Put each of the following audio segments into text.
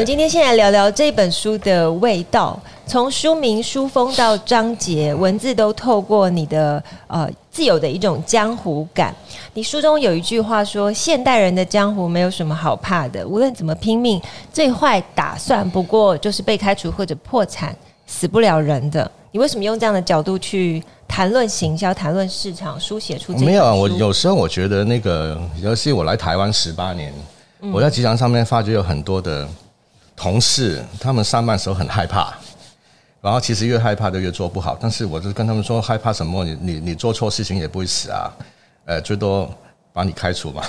们今天先来聊聊这本书的味道，从书名、书封到章节，文字都透过你的呃自有的一种江湖感。你书中有一句话说：“现代人的江湖没有什么好怕的，无论怎么拼命，最坏打算不过就是被开除或者破产，死不了人的。”你为什么用这样的角度去谈论行销、谈论市场，书写出这？没有啊，我有时候我觉得那个，尤其我来台湾十八年，我在职场上面发觉有很多的。同事他们上班时候很害怕，然后其实越害怕就越做不好。但是我就跟他们说，害怕什么？你你你做错事情也不会死啊，呃，最多把你开除嘛。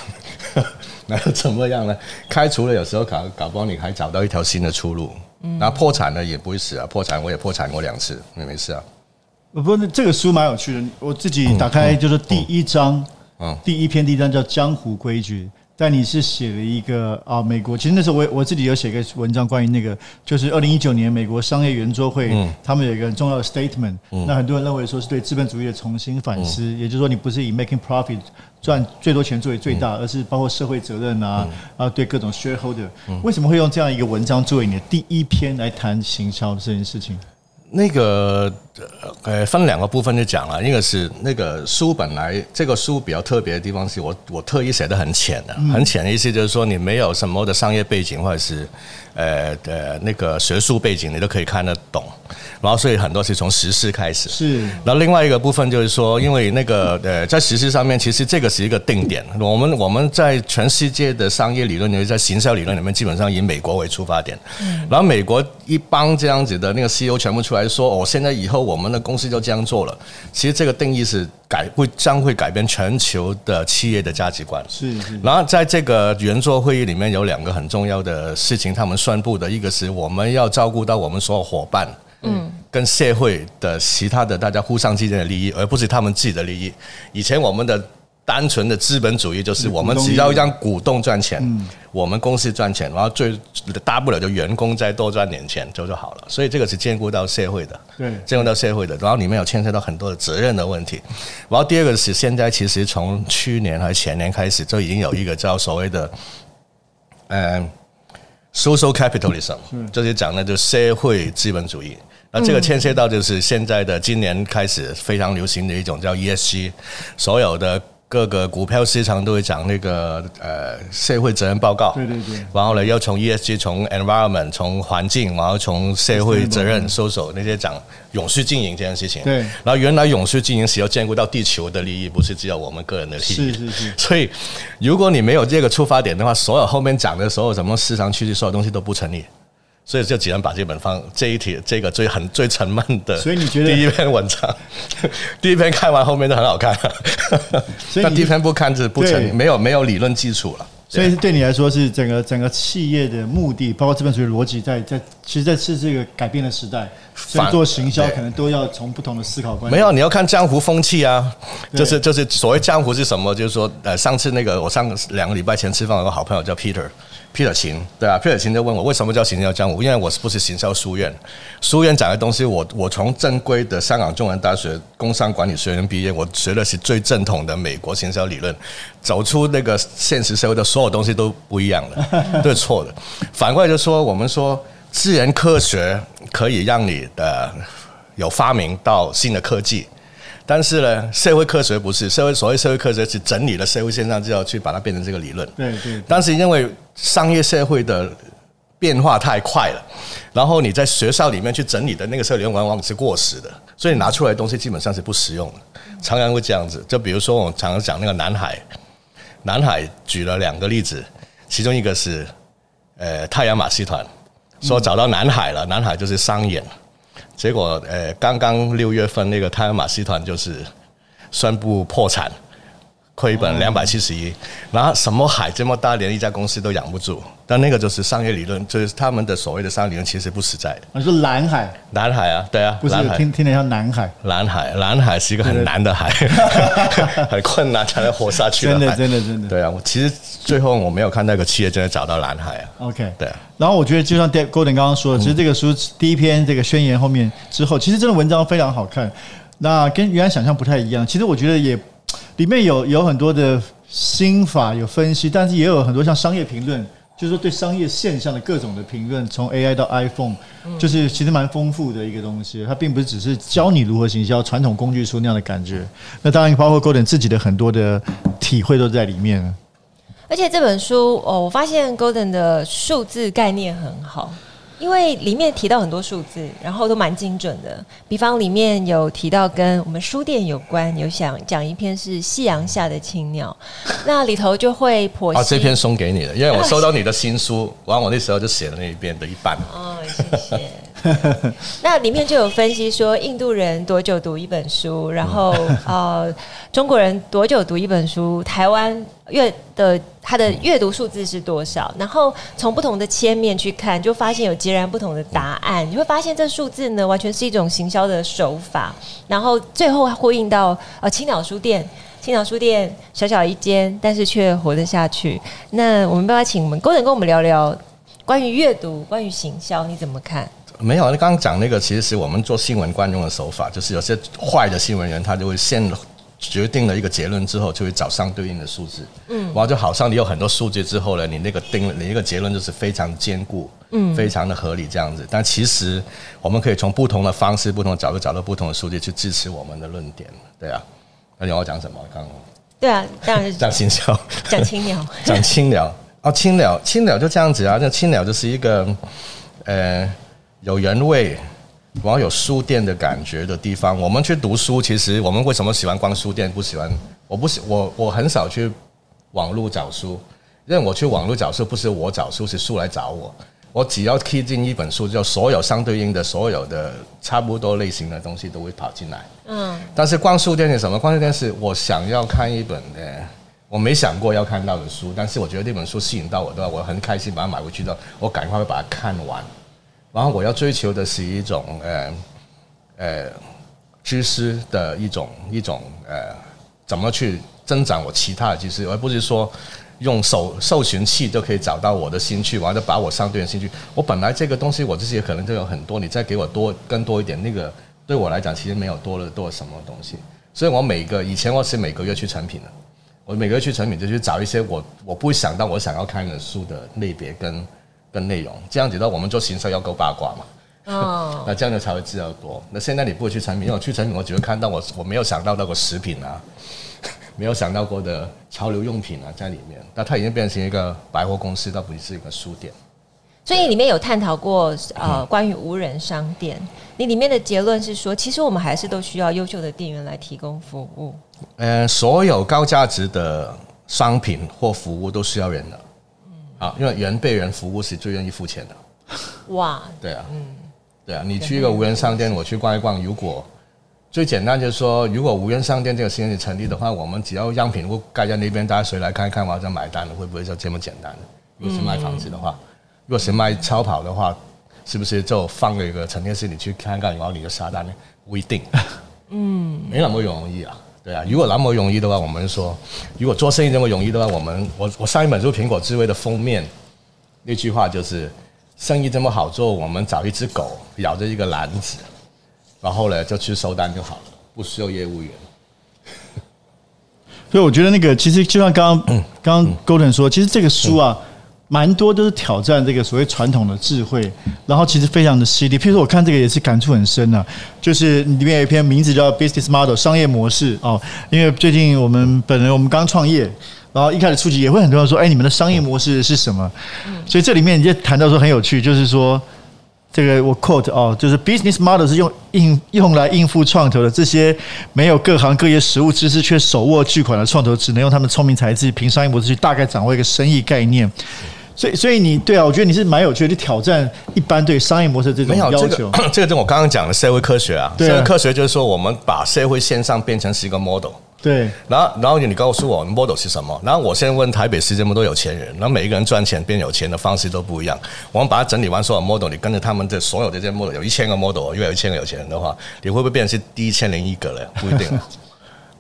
那又怎么样呢？开除了有时候搞搞不好你还找到一条新的出路。嗯，然后破产了也不会死啊，破产我也破产过两次，也没事啊。不过这个书蛮有趣的，我自己打开就是第一章，嗯，第一篇第一章叫《江湖规矩》。但你是写了一个啊，美国其实那时候我我自己有写个文章，关于那个就是二零一九年美国商业圆桌会，嗯、他们有一个很重要的 statement，嗯、那很多人认为说是对资本主义的重新反思，嗯、也就是说你不是以 making profit 赚最多钱作为最大，嗯、而是包括社会责任啊，嗯、啊对各种 shareholder，嗯、为什么会用这样一个文章作为你的第一篇来谈行销这件事情？那个呃，分两个部分就讲了，一个是那个书本来这个书比较特别的地方是我我特意写的很浅的，很浅的意思就是说你没有什么的商业背景或者是呃呃那个学术背景，你都可以看得懂。然后所以很多是从实事开始，是。然后另外一个部分就是说，因为那个呃在实事上面，其实这个是一个定点。我们我们在全世界的商业理论，尤其在行销理论里面，基本上以美国为出发点。然后美国一帮这样子的那个 CEO 全部出来说，哦，现在以后我们的公司就这样做了。其实这个定义是改会将会改变全球的企业的价值观。是是。然后在这个圆桌会议里面有两个很重要的事情，他们宣布的一个是我们要照顾到我们所有伙伴。嗯，跟社会的其他的大家互相之间的利益，而不是他们自己的利益。以前我们的单纯的资本主义就是我们只要让股东赚钱，我们公司赚钱，然后最大不了就员工再多赚点钱就就好了。所以这个是兼顾到社会的，对，兼顾到社会的。然后里面有牵涉到很多的责任的问题。然后第二个是现在其实从去年还是前年开始就已经有一个叫所谓的，嗯，social capitalism，就是讲的就是社会资本主义。那这个牵涉到就是现在的今年开始非常流行的一种叫 ESG，所有的各个股票市场都会讲那个呃社会责任报告，对对对，然后呢要从 ESG 从 environment 从环境，然后从社会责任 social 那些讲永续经营这件事情，对，然后原来永续经营是要兼顾到地球的利益，不是只有我们个人的利益，是是是，所以如果你没有这个出发点的话，所有后面讲的所有什么市场趋势，所有东西都不成立。所以就只能把这本放这一题，这个最很最沉闷的。所以你觉得第一篇文章，第一篇看完后面都很好看。所以第一篇不看是不成，没有没有理论基础了。所以对你来说是整个整个企业的目的，包括资本主义逻辑，在在其实，在是这个改变的时代，所以做行销可能都要从不同的思考观。没有，你要看江湖风气啊，就是就是所谓江湖是什么？就是说，呃，上次那个我上两个礼拜前吃饭，有个好朋友叫 Peter。Peter 秦，对啊，Peter 秦就问我为什么叫行销江湖？因为我是不是行销书院？书院讲的东西我，我我从正规的香港中文大学工商管理学院毕业，我学的是最正统的美国行销理论。走出那个现实社会的所有东西都不一样了，都是错的。反过来就说，我们说自然科学可以让你的有发明到新的科技。但是呢，社会科学不是社会，所谓社会科学是整理了社会现象之后去把它变成这个理论。对对。但是因为商业社会的变化太快了，然后你在学校里面去整理的那个社会理论往往是过时的，所以拿出来的东西基本上是不实用的。常常会这样子，就比如说我常常讲那个南海，南海举了两个例子，其中一个是呃太阳马戏团说找到南海了，南海就是商演。结果，呃，刚刚六月份那个太阳马戏团就是宣布破产，亏本两百七十一，然后什么海这么大，连一家公司都养不住。但那个就是商业理论，就是他们的所谓的商业理论，其实不实在的。你说蓝海？蓝海啊，对啊，不是蓝听听得像南海。蓝海，蓝海是一个很难的海，很困难才能活下去的海。真的，真的，真的。对啊，我其实最后我没有看那个企业真的找到蓝海啊。OK，对啊。然后我觉得就像 Gordon 刚刚说的，其实这个书第一篇这个宣言后面之后，其实这个文章非常好看。那跟原来想象不太一样。其实我觉得也里面有有很多的心法有分析，但是也有很多像商业评论，就是说对商业现象的各种的评论，从 AI 到 iPhone，就是其实蛮丰富的一个东西。它并不是只是教你如何行销，传统工具书那样的感觉。那当然包括 Golden 自己的很多的体会都在里面。而且这本书哦，我发现 Golden 的数字概念很好。因为里面提到很多数字，然后都蛮精准的。比方里面有提到跟我们书店有关，有想讲一篇是夕阳下的青鸟，那里头就会剖析。啊，这篇送给你的，因为我收到你的新书，完、啊、我那时候就写了那一篇的一半。哦，谢谢。那里面就有分析说，印度人多久读一本书，然后 呃，中国人多久读一本书，台湾阅的它的阅读数字是多少，然后从不同的切面去看，就发现有截然不同的答案。你会发现这数字呢，完全是一种行销的手法。然后最后呼应到呃青鸟书店，青鸟书店小小一间，但是却活得下去。那我们要不要请我们 Gordon 跟我们聊聊关于阅读、关于行销，你怎么看？没有，你刚刚讲那个，其实是我们做新闻惯用的手法，就是有些坏的新闻人，他就会先决定了一个结论之后，就会找相对应的数字。嗯，然后就好像你有很多数据之后呢，你那个定了，你一个结论就是非常坚固，嗯，非常的合理这样子。但其实我们可以从不同的方式、不同的角度找到不同的数据去支持我们的论点。对啊，那你要讲什么？刚刚对啊，当然是 讲行销，讲青鸟，讲青鸟哦，青鸟，青鸟就这样子啊，那青鸟就是一个呃。有人味，然后有书店的感觉的地方。我们去读书，其实我们为什么喜欢逛书店？不喜欢？我不喜我我很少去网络找书，因为我去网络找书不是我找书，是书来找我。我只要 key 进一本书，就所有相对应的、所有的差不多类型的东西都会跑进来。嗯。但是逛书店是什么？逛书店是我想要看一本的，我没想过要看到的书，但是我觉得这本书吸引到我的话，我很开心把它买回去的，我赶快会把它看完。然后我要追求的是一种呃呃知识的一种一种呃怎么去增长我其他的知识，而不是说用搜搜寻器就可以找到我的兴趣，完了把我相对的兴趣。我本来这个东西我自己可能就有很多，你再给我多更多一点，那个对我来讲其实没有多了多了什么东西。所以我每个以前我是每个月去成品的，我每个月去成品就去找一些我我不会想到我想要看的书的类别跟。跟内容这样子的，我们做行销要够八卦嘛？哦，那这样子才会知道多。那现在你不会去产品，因为我去产品，我只会看到我我没有想到那个食品啊，没有想到过的潮流用品啊在里面。那它已经变成一个百货公司，倒不是一个书店。所以里面有探讨过呃 关于无人商店，你里面的结论是说，其实我们还是都需要优秀的店员来提供服务。呃，所有高价值的商品或服务都需要人的。啊，因为人被人服务是最愿意付钱的。哇，对啊，嗯，对啊，你去一个无人商店，我去逛一逛。如果最简单就是说，如果无人商店这个事情成立的话，我们只要样品屋盖在那边，大家谁来看一看，我再买单了，会不会就这么简单？如果是卖房子的话，如果是卖超跑的话，是不是就放了一个陈列室，你去看看，然后你就下单呢？不一定，嗯，没那么容易啊。对啊，如果那么容易的话，我们说，如果做生意这么容易的话，我们我我上一本书《苹果智慧》的封面那句话就是：生意这么好做，我们找一只狗咬着一个篮子，然后呢就去收单就好了，不需要业务员。所以我觉得那个其实就像刚刚刚刚 Gordon 说，其实这个书啊。蛮多都是挑战这个所谓传统的智慧，然后其实非常的犀利。譬如说，我看这个也是感触很深啊，就是里面有一篇名字叫《Business Model》商业模式哦。因为最近我们本人我们刚创业，然后一开始初期也会很多人说：“哎，你们的商业模式是什么？”所以这里面你就谈到说很有趣，就是说这个我 quote 哦，就是 Business Model 是用应用来应付创投的这些没有各行各业实务知识却手握巨款的创投，只能用他们聪明才智凭商业模式去大概掌握一个生意概念。所以，所以你对啊，我觉得你是蛮有趣的，去挑战一般对商业模式这种要求。这个，这个跟我刚刚讲的社会科学啊，社会科学就是说，我们把社会线上变成是一个 model，对，然后然后你告诉我 model 是什么？然后我现在问台北市这么多有钱人，然后每一个人赚钱变有钱的方式都不一样。我们把它整理完所有 model，你跟着他们的所有的这些 model，有一千个 model，又有一千个有钱人的话，你会不会变成是第一千零一个了？不一定，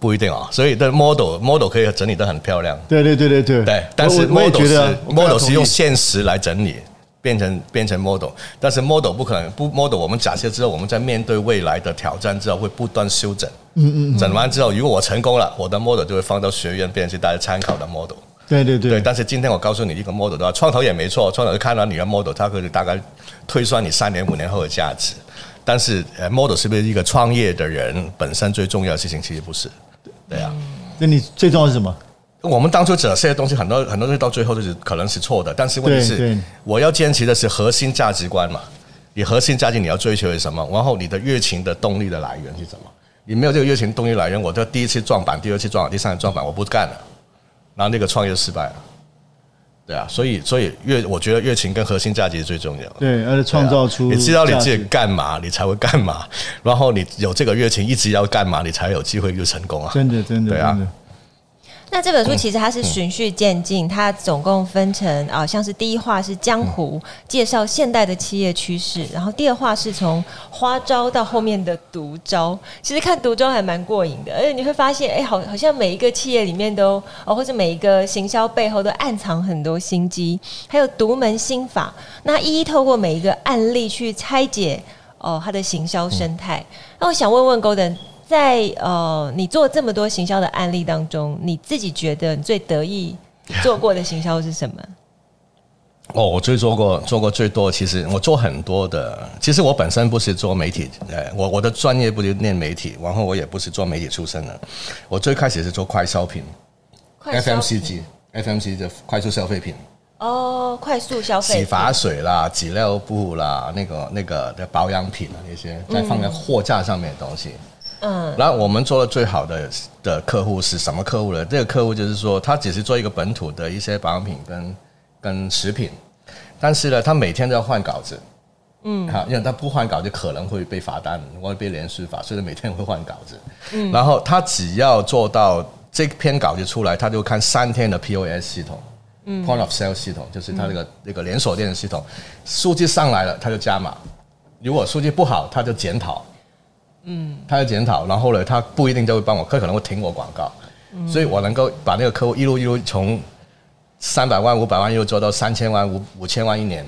不一定啊。所以的 model model 可以整理得很漂亮。对对对对对。对，但是 model 是 model 是用现实来整理。变成变成 model，但是 model 不可能不 model。我们假设之后，我们在面对未来的挑战之后，会不断修整。嗯嗯。整完之后，如果我成功了，我的 model 就会放到学院，变成大家参考的 model。对对对。对，但是今天我告诉你一个 model 的话，创投也没错，创投看到你的 model，它可以大概推算你三年五年后的价值。但是，呃，model 是不是一个创业的人本身最重要的事情？其实不是。对啊。那你最重要是什么？我们当初这些东西很多很多东西到最后都是可能是错的，但是问题是，我要坚持的是核心价值观嘛。你核心价值你要追求的是什么？然后你的热情的动力的来源是什么？你没有这个热情动力来源，我就第一次撞板，第二次撞板，第三次撞板，我不干了，然后那个创业就失败了。对啊，所以所以乐，我觉得乐情跟核心价值是最重要的。对，而且创造出、啊、你知道你自己干嘛，你才会干嘛。然后你有这个乐情，一直要干嘛，你才有机会就成功啊。真的，真的，对啊。那这本书其实它是循序渐进，它总共分成啊，像是第一话是江湖介绍现代的企业趋势，然后第二话是从花招到后面的毒招。其实看毒招还蛮过瘾的，而且你会发现，哎，好，好像每一个企业里面都，哦，或者每一个行销背后都暗藏很多心机，还有独门心法。那一一透过每一个案例去拆解哦，它的行销生态。那我想问问 Gordon。在呃，你做这么多行销的案例当中，你自己觉得你最得意做过的行销是什么？哦，我最做过做过最多，其实我做很多的。其实我本身不是做媒体，呃，我我的专业不是念媒体，然后我也不是做媒体出身的。我最开始是做快消品，FMCG，FMCG 的快速消费品。哦，快速消费，洗发水啦、纸尿布啦，那个那个的保养品啊，那些在放在货架上面的东西。嗯，然后我们做的最好的的客户是什么客户呢？这个客户就是说，他只是做一个本土的一些保养品跟跟食品，但是呢，他每天都要换稿子，嗯，好，因为他不换稿就可能会被罚单，或者被连续罚，所以每天会换稿子。嗯，然后他只要做到这篇稿子出来，他就看三天的 POS 系统，嗯，Point of Sale 系统，就是他那个那个连锁店的系统，数据上来了他就加码，如果数据不好他就检讨。嗯，他要检讨，然后呢，他不一定就会帮我，他可能会停我广告，嗯、所以我能够把那个客户一路一路从三百万、五百万，又做到三千万、五五千万一年。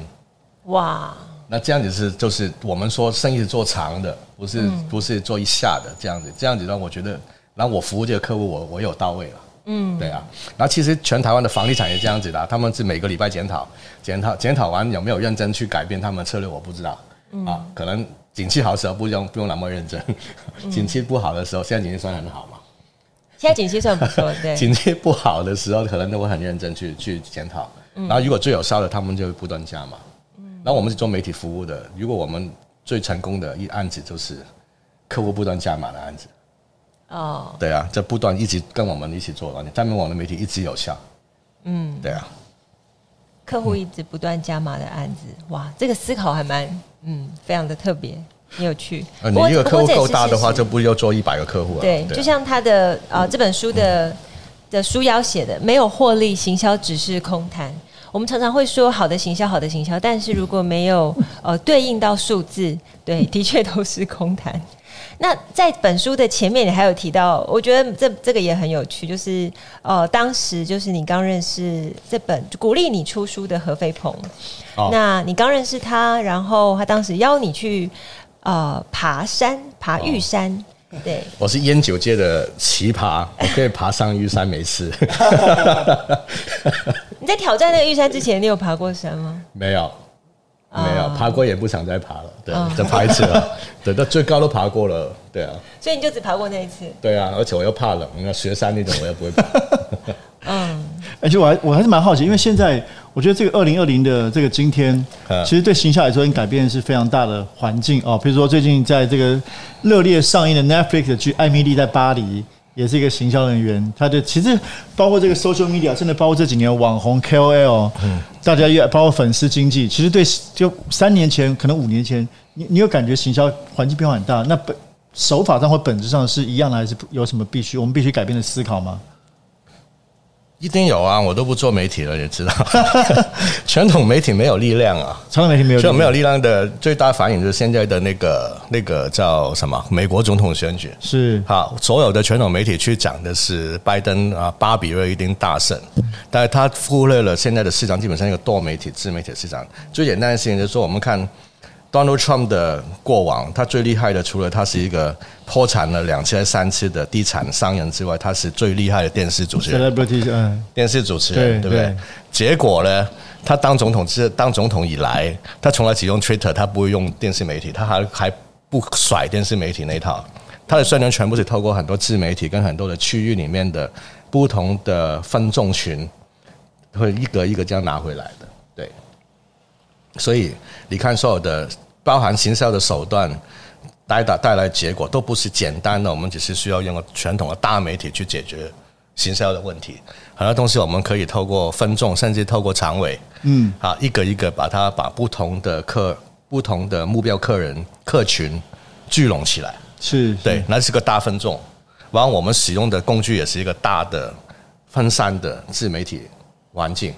哇！那这样子是就是我们说生意是做长的，不是、嗯、不是做一下的这样子，这样子让我觉得，然后我服务这个客户，我我有到位了。嗯，对啊。然后其实全台湾的房地产也这样子的，他们是每个礼拜检讨，检讨检讨完有没有认真去改变他们的策略，我不知道。嗯、啊，可能。景气好的时候不用不用那么认真，景气不好的时候，现在景气算很好嘛？现在景气算不错，对。景气不好的时候，可能都会很认真去去检讨。然后如果最有效的，他们就会不断加嘛。然后我们是做媒体服务的，如果我们最成功的一案子就是客户不断加码的案子。哦。对啊，就不断一直跟我们一起做，证明我们的媒体一直有效。嗯，对啊。客户一直不断加码的案子，哇，这个思考还蛮。嗯，非常的特别，很有趣。呃，你一个客户够大的话，就不要做一百个客户了。对，就像他的呃，这本书的的书腰写的，没有获利，行销只是空谈。我们常常会说好的行销，好的行销，但是如果没有呃对应到数字，对，的确都是空谈。那在本书的前面，你还有提到，我觉得这这个也很有趣，就是呃，当时就是你刚认识这本鼓励你出书的何飞鹏，哦、那你刚认识他，然后他当时邀你去呃爬山，爬玉山，哦、对，我是烟酒界的奇葩，我可以爬上玉山没事。你在挑战那个玉山之前，你有爬过山吗？没有。没有爬过，也不想再爬了。对，再爬一次了。对，到最高都爬过了。对啊。所以你就只爬过那一次。对啊，而且我又怕冷，那雪山那种我又不会爬。嗯。而且我还我还是蛮好奇，因为现在我觉得这个二零二零的这个今天，其实对行销来说，改变是非常大的环境哦。比如说最近在这个热烈上映的 Netflix 的剧《艾米丽在巴黎》。也是一个行销人员，他的其实包括这个 social media，甚至包括这几年网红 KOL，嗯，大家也包括粉丝经济，其实对就三年前可能五年前，你你有感觉行销环境变化很大？那本手法上或本质上是一样的，还是有什么必须我们必须改变的思考吗？一定有啊！我都不做媒体了，你知道，传统媒体没有力量啊。传统媒体没有，没有力量的最大反应就是现在的那个那个叫什么？美国总统选举是好，所有的传统媒体去讲的是拜登啊，八比二一定大胜，但是他忽略了现在的市场基本上一个多媒体、自媒体市场。最简单的事情就是说，我们看。Donald Trump 的过往，他最厉害的，除了他是一个破产了两次、三次的地产商人之外，他是最厉害的电视主持人。电视主持人，对不对？结果呢，他当总统之当总统以来，他从来只用 Twitter，他不会用电视媒体，他还还不甩电视媒体那一套。他的宣传全部是透过很多自媒体跟很多的区域里面的不同的分众群，会一个一个这样拿回来的。对，所以你看所有的。包含行销的手段带带带来结果都不是简单的，我们只是需要用传统的大媒体去解决行销的问题。很多东西我们可以透过分众，甚至透过长尾，嗯，啊，一个一个把它把不同的客、不同的目标客人客群聚拢起来，是对，那是个大分众。然后我们使用的工具也是一个大的分散的自媒体环境，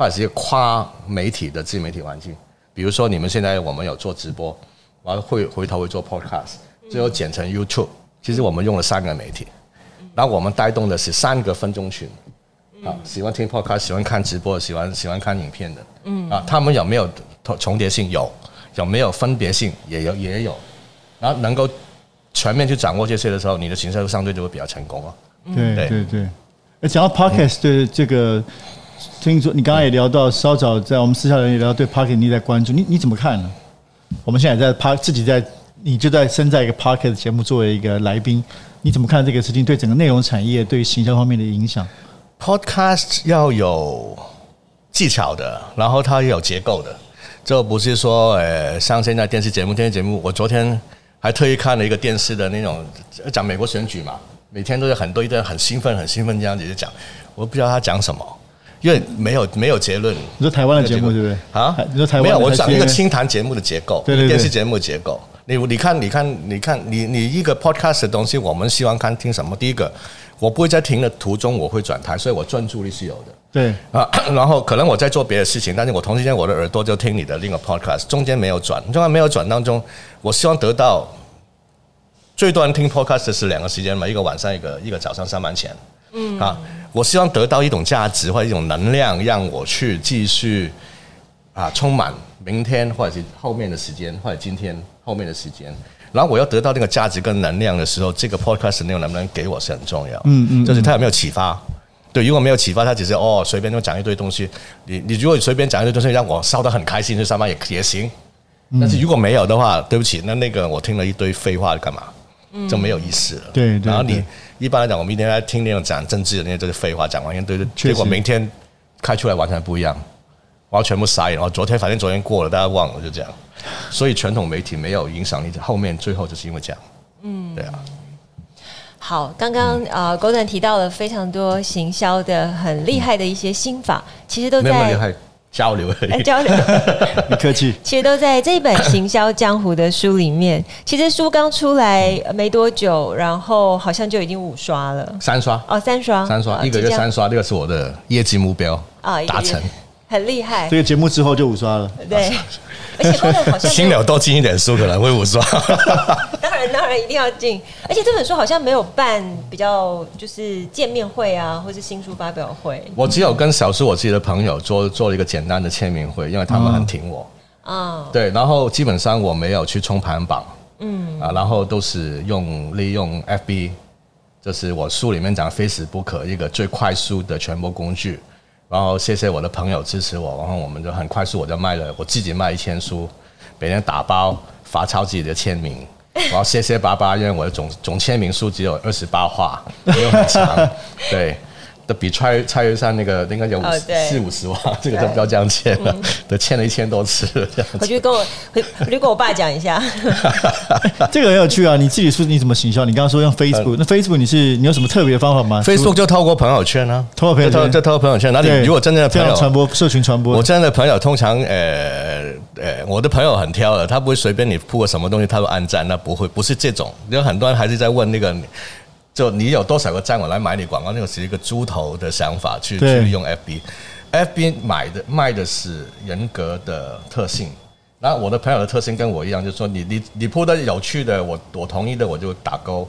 或者是一个跨媒体的自媒体环境。比如说，你们现在我们有做直播，然后会回头会做 podcast，最后剪成 YouTube。其实我们用了三个媒体，然后我们带动的是三个分钟群，啊，喜欢听 podcast、喜欢看直播、喜欢喜欢看影片的，嗯，啊，他们有没有重叠性？有，有没有分别性？也有，也有。然后能够全面去掌握这些的时候，你的形象相对就会比较成功啊。对对对。而讲到 podcast 的这个。听说你刚刚也聊到，稍早在我们私下人也聊到对 Podcast 你在关注，你你怎么看呢？我们现在在 Pod 自己在，你就在身在一个 Podcast 节目作为一个来宾，你怎么看这个事情对整个内容产业对行销方面的影响？Podcast 要有技巧的，然后它也有结构的，这不是说呃像现在电视节目，电视节目我昨天还特意看了一个电视的那种讲美国选举嘛，每天都有很多一堆很兴奋很兴奋这样子就讲，我不知道他讲什么。因为没有没有结论。你说台湾的节目对不对？啊，你说台湾没有，我讲一个清谈节目的结构，对对对，电视节目的结构。你你看你看你看你你一个 podcast 的东西，我们希望看听什么？第一个，我不会在听的途中我会转台，所以我专注力是有的。对啊，然后可能我在做别的事情，但是我同时间我的耳朵就听你的另一个 podcast，中间没有转，中间没有转当中，我希望得到最多人听 podcast 是两个时间嘛，一个晚上，一个一个早上上班前。嗯啊。我希望得到一种价值或者一种能量，让我去继续啊，充满明天或者是后面的时间，或者今天后面的时间。然后我要得到那个价值跟能量的时候，这个 podcast 内容能不能给我是很重要。嗯嗯，就是他有没有启发？对，如果没有启发，他只是哦随便就讲一堆东西。你你如果随便讲一堆东西，让我烧得很开心，去上班也也行。但是如果没有的话，对不起，那那个我听了一堆废话干嘛？就没有意思了。对对。然后你。一般来讲，我们一天在听那种讲政治的那些，都是废话，讲完一堆，结果明天开出来完全不一样，我要全部傻眼。然后昨天反正昨天过了，大家忘了就这样。所以传统媒体没有影响力，后面最后就是因为这样。嗯，对啊。好，刚刚啊，Gordon 提到了非常多行销的很厉害的一些心法，其实都在。交流而已，交流，不客气。其实都在这本《行销江湖》的书里面。其实书刚出来没多久，然后好像就已经五刷了，三刷哦，三刷，三刷，一个月三刷，这个是我的业绩目标啊，达成，很厉害。这个节目之后就五刷了，对。而且好像新了多进一点书可能会五刷。当然，当然一定要进。而且这本书好像没有办比较，就是见面会啊，或是新书发表会。我只有跟小叔我自己的朋友做做了一个简单的签名会，因为他们很挺我。啊，对。然后基本上我没有去冲排行榜，嗯啊，然后都是用利用 FB，就是我书里面讲 Facebook 一个最快速的传播工具。然后谢谢我的朋友支持我，然后我们就很快速，我就卖了，我自己卖一千书，每天打包发抄自己的签名，然后谢谢爸爸，因为我的总总签名数只有二十八画，没有很长，对。比蔡蔡约翰那个应该有四五十万，这个就不要这样欠了，都欠了一千多次了这样。回去跟我回回去跟我爸讲一下。这个很有趣啊！你自己说你怎么行销？你刚刚说用 Facebook，那 Facebook 你是你有什么特别的方法吗？Facebook 就透过朋友圈啊，透过朋友圈，就透过朋友圈。那你如果真正的朋友传播社群传播，我真的朋友通常呃呃，我的朋友很挑的，他不会随便你铺个什么东西，他会按赞，那不会不是这种。有很多人还是在问那个。就你有多少个赞，我来买你广告，那个是一个猪头的想法去去用 FB，FB 买的卖的是人格的特性。那我的朋友的特性跟我一样，就是说你你你铺的有趣的，我我同意的我就打勾，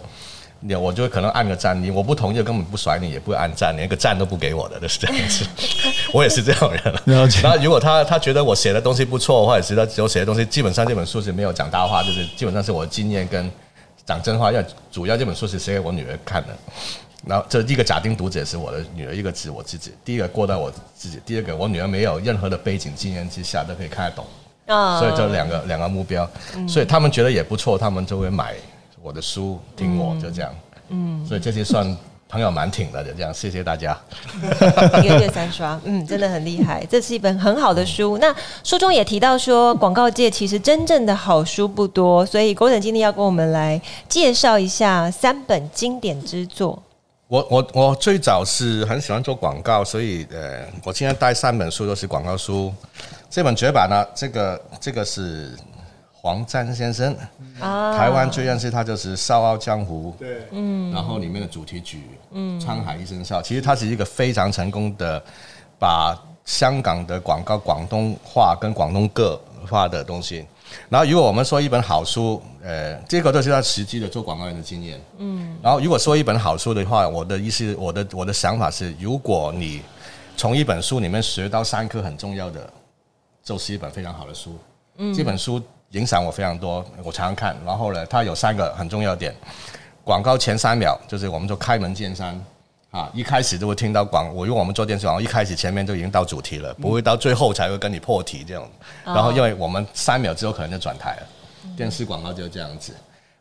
你我就可能按个赞，你我不同意的根本不甩你，也不会按赞，连个赞都不给我的，就是这样子。我也是这种人。然后如果他他觉得我写的东西不错，或者是他我写的东西基本上这本书是没有讲大话，就是基本上是我的经验跟。讲真话，要主要这本书是写给我女儿看的。然后这一个假定读者是我的女儿，一个指我自己。第一个过到我自己，第二个我女儿没有任何的背景经验之下都可以看得懂。啊，所以这两个两个目标，所以他们觉得也不错，他们就会买我的书听我，就这样。嗯，所以这些算。朋友蛮挺的，就这样，谢谢大家。一个月三刷，嗯，真的很厉害。这是一本很好的书。那书中也提到说，广告界其实真正的好书不多，所以 Gordon 今天要跟我们来介绍一下三本经典之作。我我我最早是很喜欢做广告，所以呃，我今天带三本书都是广告书。这本绝版呢，这个这个是。黄沾先生，台湾最认识他就是《笑傲江湖》，对，嗯，然后里面的主题曲，嗯，《沧海一声笑》，其实他是一个非常成功的，把香港的广告广东话跟广东歌化的东西。然后，如果我们说一本好书，呃，这个都是他实际的做广告人的经验，嗯。然后，如果说一本好书的话，我的意思，我的我的想法是，如果你从一本书里面学到三课很重要的，就是一本非常好的书。嗯，这本书。影响我非常多，我常常看。然后呢，它有三个很重要点：广告前三秒就是我们说开门见山啊，一开始就会听到广。我因为我们做电视广告，一开始前面就已经到主题了，不会到最后才会跟你破题这样。然后因为我们三秒之后可能就转台了，电视广告就这样子。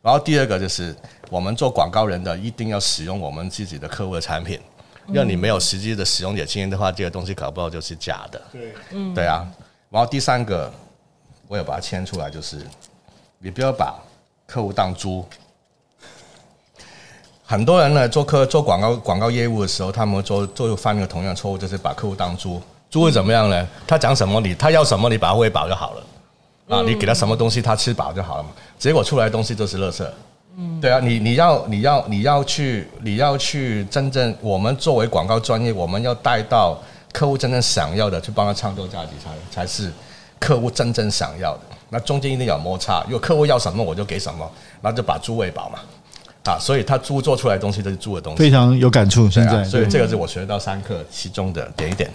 然后第二个就是我们做广告人的一定要使用我们自己的客户的产品，因为你没有实际的使用者经验的话，这个东西搞不好就是假的。对，嗯，对啊。然后第三个。我也把它牵出来，就是你不要把客户当猪。很多人呢做客做广告广告业务的时候，他们做做犯一个同样错误，就是把客户当猪。猪会怎么样呢？他讲什么你他要什么你把他喂饱就好了啊，你给他什么东西他吃饱就好了嘛。结果出来的东西都是垃圾。嗯，对啊，你你要你要你要去你要去真正我们作为广告专业，我们要带到客户真正想要的，去帮他创造价值才才是。客户真正想要的，那中间一定有摩擦。如果客户要什么，我就给什么，那就把猪喂饱嘛。啊，所以他猪做出来的东西都是猪的东西。非常有感触，现在。所以这个是我学到三课其中的点一点。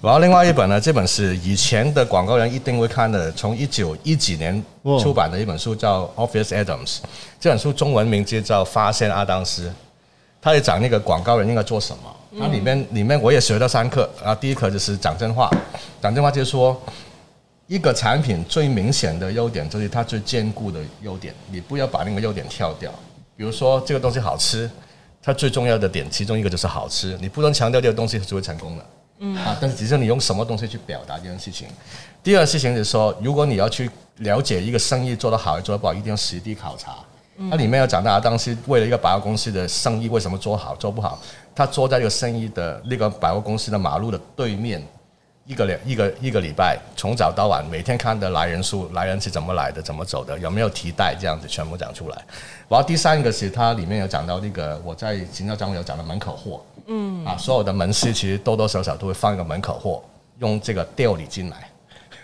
然后另外一本呢，这本是以前的广告人一定会看的，从一九一几年出版的一本书，叫《Obvious Adams》。这本书中文名字叫《发现阿当斯》，他也讲那个广告人应该做什么。它里面里面我也学到三课。然后第一课就是讲真话，讲真话就是说。一个产品最明显的优点就是它最坚固的优点，你不要把那个优点跳掉。比如说这个东西好吃，它最重要的点其中一个就是好吃，你不能强调这个东西就会成功了。嗯啊，但是只是你用什么东西去表达这件事情。第二个事情就是说，如果你要去了解一个生意做得好还做得不好，一定要实地考察。它里面要讲到当时为了一个百货公司的生意为什么做好做不好，他坐在这个生意的那个百货公司的马路的对面。一个两一个一个礼拜，从早到晚，每天看的来人数，来人是怎么来的，怎么走的，有没有提袋，这样子全部讲出来。然后第三个是它里面有讲到那个我在行销章有讲的门口货，嗯，啊，所有的门市其实多多少少都会放一个门口货，用这个调你进来，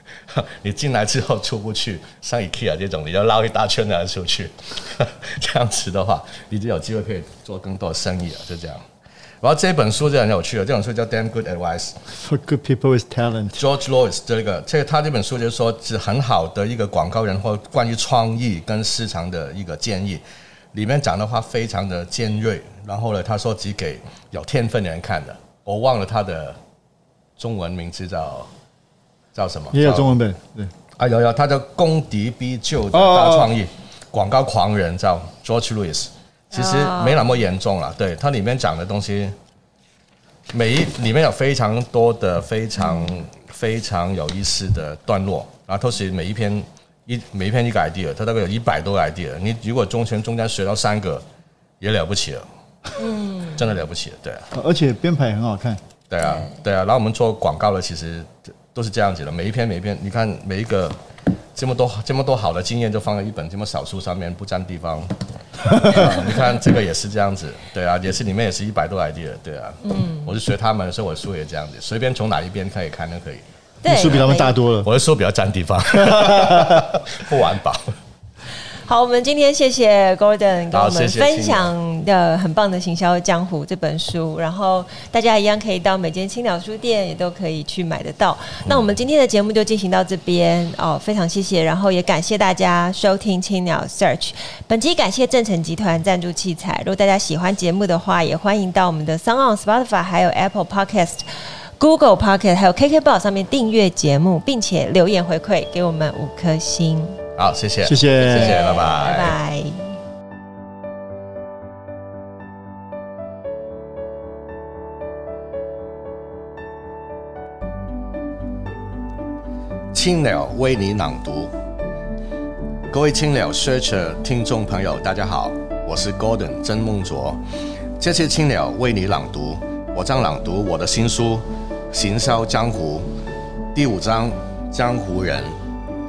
你进来之后出不去，像 IKEA 这种，你要绕一大圈才出去，这样子的话，你就有机会可以做更多的生意了，就这样。然后这本书就很有趣了，这本书叫《Damn Good Advice for Good People with Talent》，George Lois 这个，这个他这本书就是说是很好的一个广告人或关于创意跟市场的一个建议，里面讲的话非常的尖锐。然后呢，他说只给有天分的人看的，我忘了他的中文名字叫叫什么？也有中文本，对，啊有有，他叫攻敌必救的大创意广告狂人叫 George Lois。其实没那么严重了，对，它里面讲的东西，每一里面有非常多的非常非常有意思的段落，然后同时每一篇一每一篇一个 idea，它大概有一百多个 idea。你如果中间中间学到三个，也了不起了，嗯，真的了不起了，对啊。而且编排也很好看，对啊，对啊。然后我们做广告的，其实都是这样子的，每一篇每一篇，你看每一个这么多这么多好的经验，就放在一本这么小书上面，不占地方。你看这个也是这样子，对啊，也是里面也是一百多 idea，对啊，嗯，我是学他们，所以我的书也这样子，随便从哪一边可以看都可以。对，书比他们大多了，我的书比较占地方，不环保。好，我们今天谢谢 Gordon 跟我们分享的很棒的行销江湖这本书，然后大家一样可以到每间青鸟书店也都可以去买得到。那我们今天的节目就进行到这边哦，非常谢谢，然后也感谢大家收听青鸟 Search。本期感谢正成集团赞助器材。如果大家喜欢节目的话，也欢迎到我们的 SoundOn Spotify 还有 Apple Podcast、Google Podcast 还有 KKBOX 上面订阅节目，并且留言回馈给我们五颗星。好，谢谢，谢谢，谢谢，拜拜，拜拜。青鸟为你朗读，各位青鸟 Searcher 听众朋友，大家好，我是 Gordon 曾梦卓。这次青鸟为你朗读，我将朗读我的新书《行销江湖》第五章《江湖人》。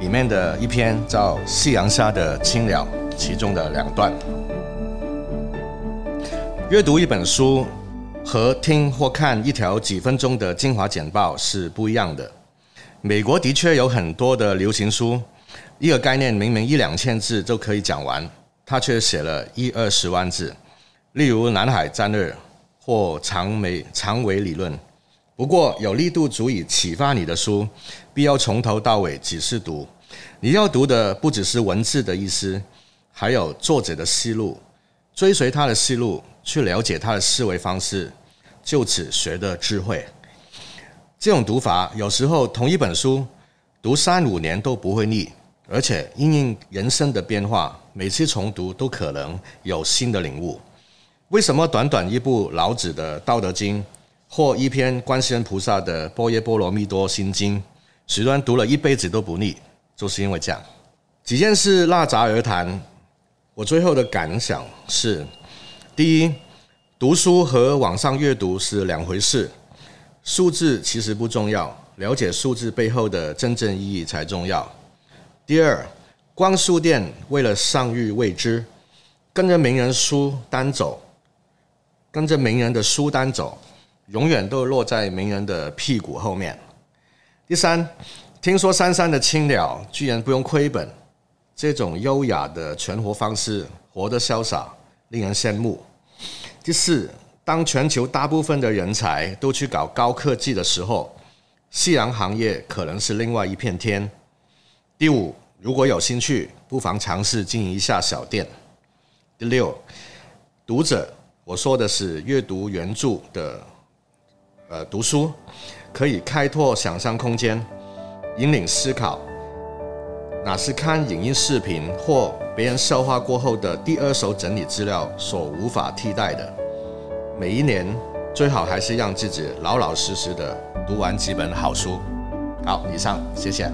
里面的一篇叫《夕阳下的青鸟》，其中的两段。阅读一本书和听或看一条几分钟的精华简报是不一样的。美国的确有很多的流行书，一个概念明明一两千字就可以讲完，他却写了一二十万字。例如《南海战略》或长尾长尾理论。不过有力度足以启发你的书，必要从头到尾仔细读。你要读的不只是文字的意思，还有作者的思路，追随他的思路，去了解他的思维方式，就此学的智慧。这种读法有时候同一本书读三五年都不会腻，而且因应人生的变化，每次重读都可能有新的领悟。为什么短短一部老子的《道德经》，或一篇观世音菩萨的《般若波罗蜜多心经》，许多人读了一辈子都不腻？就是因为这样，几件事拉杂而谈。我最后的感想是：第一，读书和网上阅读是两回事。数字其实不重要，了解数字背后的真正意义才重要。第二，逛书店为了尚誉未知，跟着名人书单走，跟着名人的书单走，永远都落在名人的屁股后面。第三。听说山上的青鸟居然不用亏本，这种优雅的存活方式，活得潇洒，令人羡慕。第四，当全球大部分的人才都去搞高科技的时候，夕阳行业可能是另外一片天。第五，如果有兴趣，不妨尝试经营一下小店。第六，读者，我说的是阅读原著的，呃，读书可以开拓想象空间。引领思考，哪是看影音视频或别人消化过后的第二手整理资料所无法替代的？每一年最好还是让自己老老实实的读完几本好书。好，以上，谢谢。